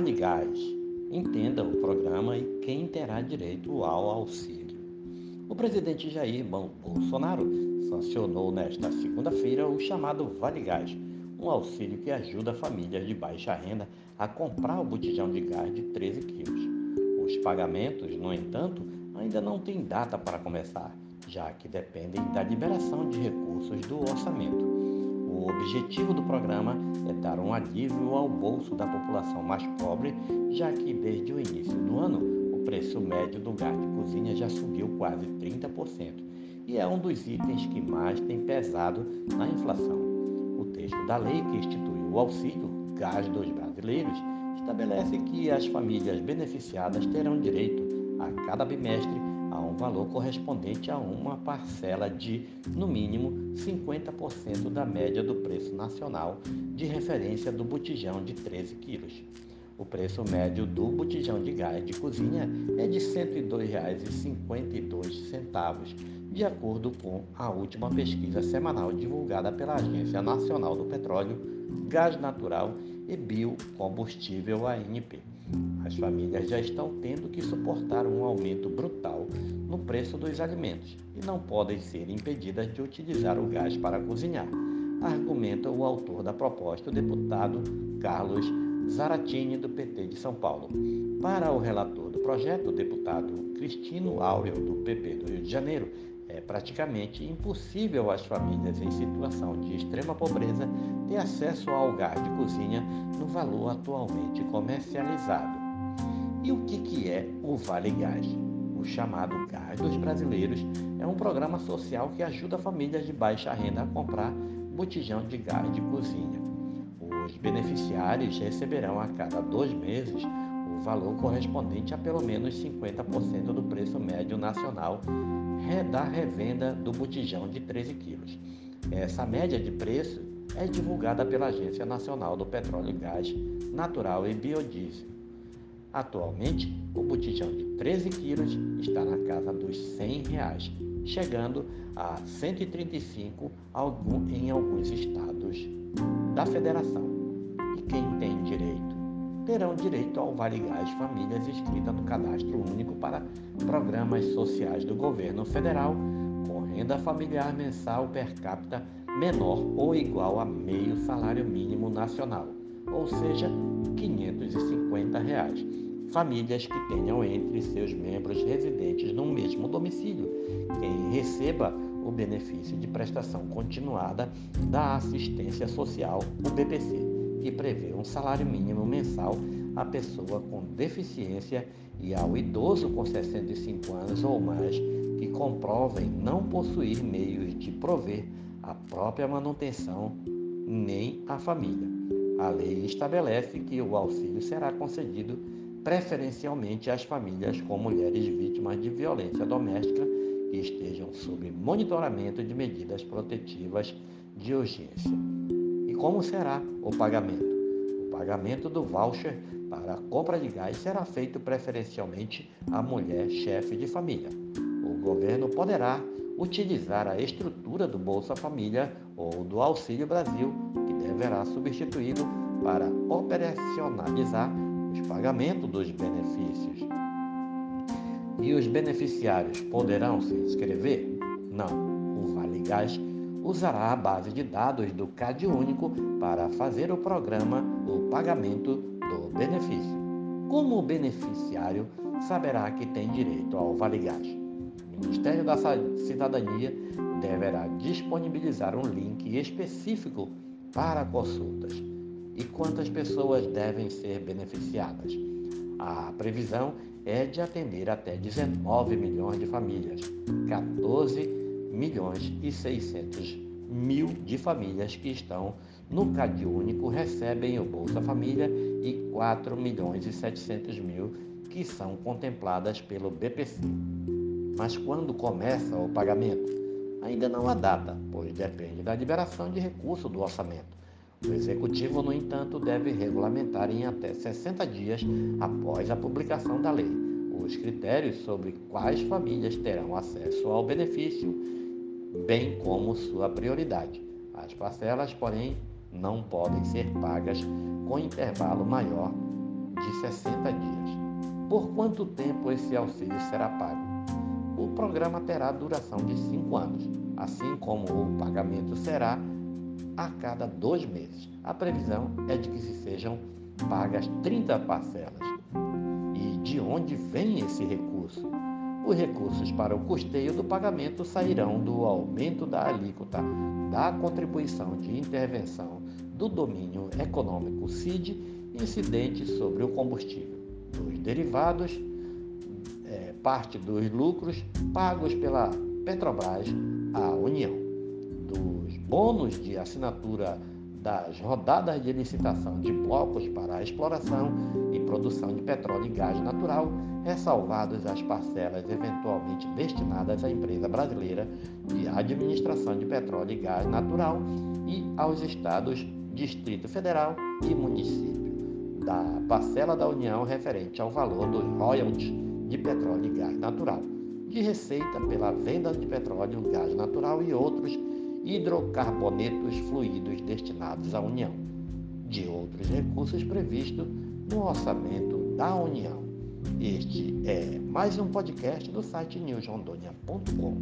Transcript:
Vale Gás. Entenda o programa e quem terá direito ao auxílio. O presidente Jair Bolsonaro sancionou nesta segunda-feira o chamado Vale Gás, um auxílio que ajuda famílias de baixa renda a comprar o botijão de gás de 13 quilos. Os pagamentos, no entanto, ainda não têm data para começar, já que dependem da liberação de recursos do orçamento. O objetivo do programa é dar um alívio ao bolso da população mais pobre, já que desde o início do ano o preço médio do gás de cozinha já subiu quase 30% e é um dos itens que mais tem pesado na inflação. O texto da lei que institui o auxílio gás dos brasileiros estabelece que as famílias beneficiadas terão direito a cada bimestre um valor correspondente a uma parcela de, no mínimo, 50% da média do preço nacional de referência do botijão de 13 quilos. O preço médio do botijão de gás de cozinha é de R$ 102,52, de acordo com a última pesquisa semanal divulgada pela Agência Nacional do Petróleo, Gás Natural e Biocombustível ANP. As famílias já estão tendo que suportar um aumento brutal no preço dos alimentos e não podem ser impedidas de utilizar o gás para cozinhar, argumenta o autor da proposta, o deputado Carlos Zaratini, do PT de São Paulo. Para o relator do projeto, o deputado Cristino Áureo, do PP do Rio de Janeiro, é praticamente impossível às famílias em situação de extrema pobreza ter acesso ao gás de cozinha no valor atualmente comercializado. E o que, que é o Vale Gás? O chamado Gás dos Brasileiros é um programa social que ajuda famílias de baixa renda a comprar botijão de gás de cozinha. Os beneficiários receberão a cada dois meses valor correspondente a pelo menos 50% do preço médio nacional da revenda do botijão de 13 quilos. Essa média de preço é divulgada pela Agência Nacional do Petróleo Gás Natural e Biodiesel. Atualmente, o botijão de 13 quilos está na casa dos 100 reais, chegando a 135 em alguns estados da federação. E quem tem direito? Terão direito ao Vale Gás famílias inscritas no Cadastro Único para Programas Sociais do Governo Federal, com renda familiar mensal per capita menor ou igual a meio salário mínimo nacional, ou seja, 550 reais. Famílias que tenham entre seus membros residentes no mesmo domicílio, quem receba o benefício de prestação continuada da assistência social, o BPC, que prevê um salário mínimo mensal à pessoa com deficiência e ao idoso com 65 anos ou mais que comprovem não possuir meios de prover a própria manutenção nem a família. A lei estabelece que o auxílio será concedido preferencialmente às famílias com mulheres vítimas de violência doméstica que estejam sob monitoramento de medidas protetivas de urgência. Como será o pagamento? O pagamento do voucher para a compra de gás será feito preferencialmente à mulher chefe de família. O governo poderá utilizar a estrutura do Bolsa Família ou do Auxílio Brasil, que deverá substituí-lo para operacionalizar os pagamentos dos benefícios. E os beneficiários poderão se inscrever? Não. O Vale Gás usará a base de dados do CAD único para fazer o programa o pagamento do benefício. Como o beneficiário saberá que tem direito ao Vale Gás? O Ministério da Cidadania deverá disponibilizar um link específico para consultas. E quantas pessoas devem ser beneficiadas? A previsão é de atender até 19 milhões de famílias, 14 milhões e 600 mil de famílias que estão no Cade Único recebem o Bolsa Família e 4 milhões e 700 mil que são contempladas pelo BPC. Mas quando começa o pagamento? Ainda não há data, pois depende da liberação de recursos do orçamento. O Executivo, no entanto, deve regulamentar em até 60 dias após a publicação da lei os critérios sobre quais famílias terão acesso ao benefício, bem como sua prioridade. As parcelas, porém, não podem ser pagas com intervalo maior de 60 dias. Por quanto tempo esse auxílio será pago? O programa terá duração de 5 anos, assim como o pagamento será a cada dois meses. A previsão é de que se sejam pagas 30 parcelas. De onde vem esse recurso? Os recursos para o custeio do pagamento sairão do aumento da alíquota da contribuição de intervenção do domínio econômico CID incidente sobre o combustível, dos derivados, é, parte dos lucros pagos pela Petrobras à União, dos bônus de assinatura das rodadas de licitação de blocos para a exploração produção de petróleo e gás natural, ressalvadas as parcelas eventualmente destinadas à empresa brasileira de administração de petróleo e gás natural e aos estados, Distrito Federal e município, da parcela da União referente ao valor dos royalties de petróleo e gás natural, de receita pela venda de petróleo, gás natural e outros hidrocarbonetos fluidos destinados à União, de outros recursos previstos no orçamento da União. Este é mais um podcast do site newsrondônia.com.